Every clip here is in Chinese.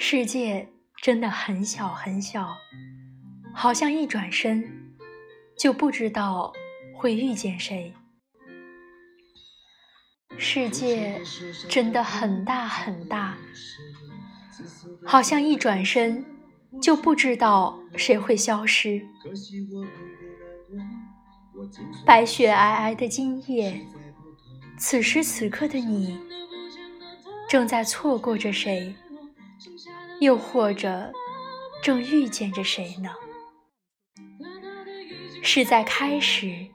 世界真的很小很小，好像一转身就不知道会遇见谁。世界真的很大很大，好像一转身就不知道谁会消失。白雪皑皑的今夜，此时此刻的你，正在错过着谁？又或者，正遇见着谁呢？是在开始，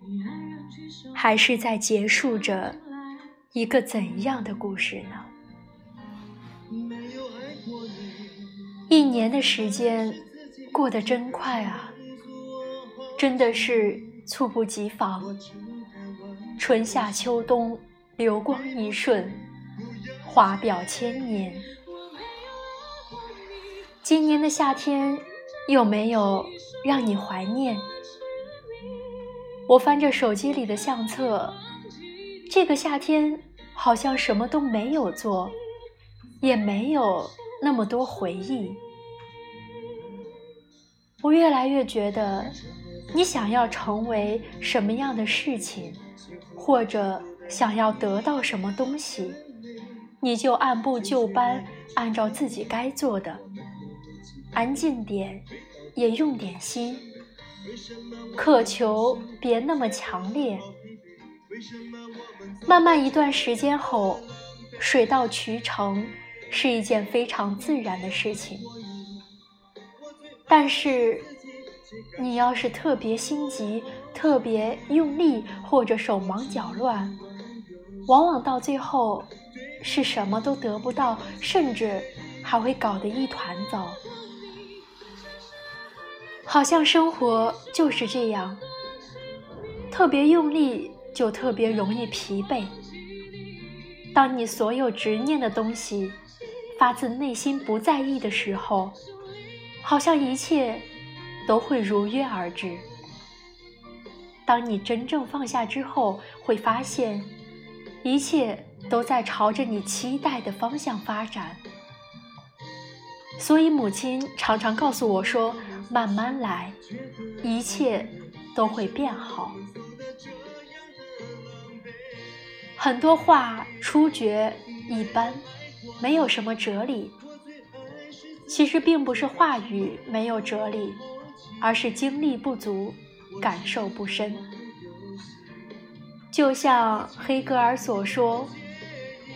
还是在结束着一个怎样的故事呢？一年的时间过得真快啊，真的是猝不及防。春夏秋冬，流光一瞬，华表千年。今年的夏天有没有让你怀念？我翻着手机里的相册，这个夏天好像什么都没有做，也没有那么多回忆。我越来越觉得，你想要成为什么样的事情，或者想要得到什么东西，你就按部就班，按照自己该做的。安静点，也用点心。渴求别那么强烈。慢慢一段时间后，水到渠成是一件非常自然的事情。但是，你要是特别心急、特别用力或者手忙脚乱，往往到最后是什么都得不到，甚至还会搞得一团糟。好像生活就是这样，特别用力就特别容易疲惫。当你所有执念的东西发自内心不在意的时候，好像一切都会如约而至。当你真正放下之后，会发现一切都在朝着你期待的方向发展。所以母亲常常告诉我说。慢慢来，一切都会变好。很多话初觉一般，没有什么哲理。其实并不是话语没有哲理，而是经历不足，感受不深。就像黑格尔所说，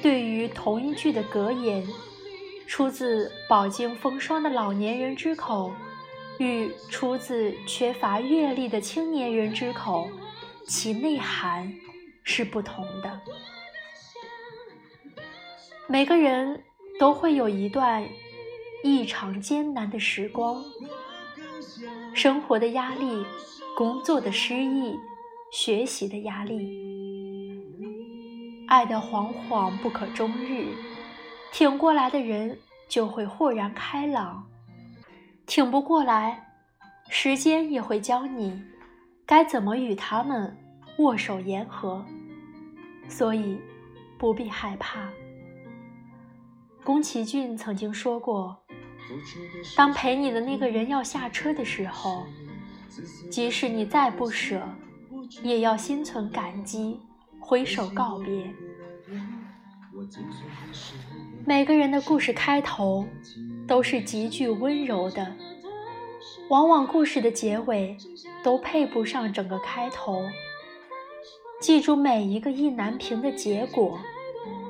对于同一句的格言，出自饱经风霜的老年人之口。与出自缺乏阅历的青年人之口，其内涵是不同的。每个人都会有一段异常艰难的时光，生活的压力、工作的失意、学习的压力，爱的惶惶不可终日，挺过来的人就会豁然开朗。挺不过来，时间也会教你该怎么与他们握手言和，所以不必害怕。宫崎骏曾经说过：“当陪你的那个人要下车的时候，即使你再不舍，也要心存感激，挥手告别。”每个人的故事开头都是极具温柔的，往往故事的结尾都配不上整个开头。记住，每一个意难平的结果，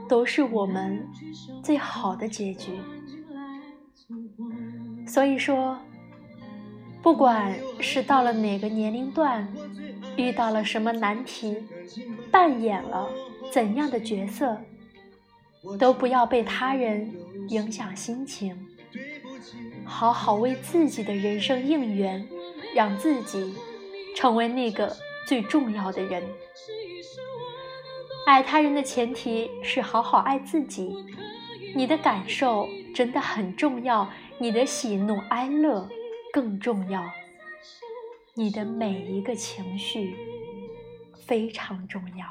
都是我们最好的结局。所以说，不管是到了哪个年龄段，遇到了什么难题，扮演了怎样的角色。都不要被他人影响心情，好好为自己的人生应援，让自己成为那个最重要的人。爱他人的前提是好好爱自己。你的感受真的很重要，你的喜怒哀乐更重要，你的每一个情绪非常重要。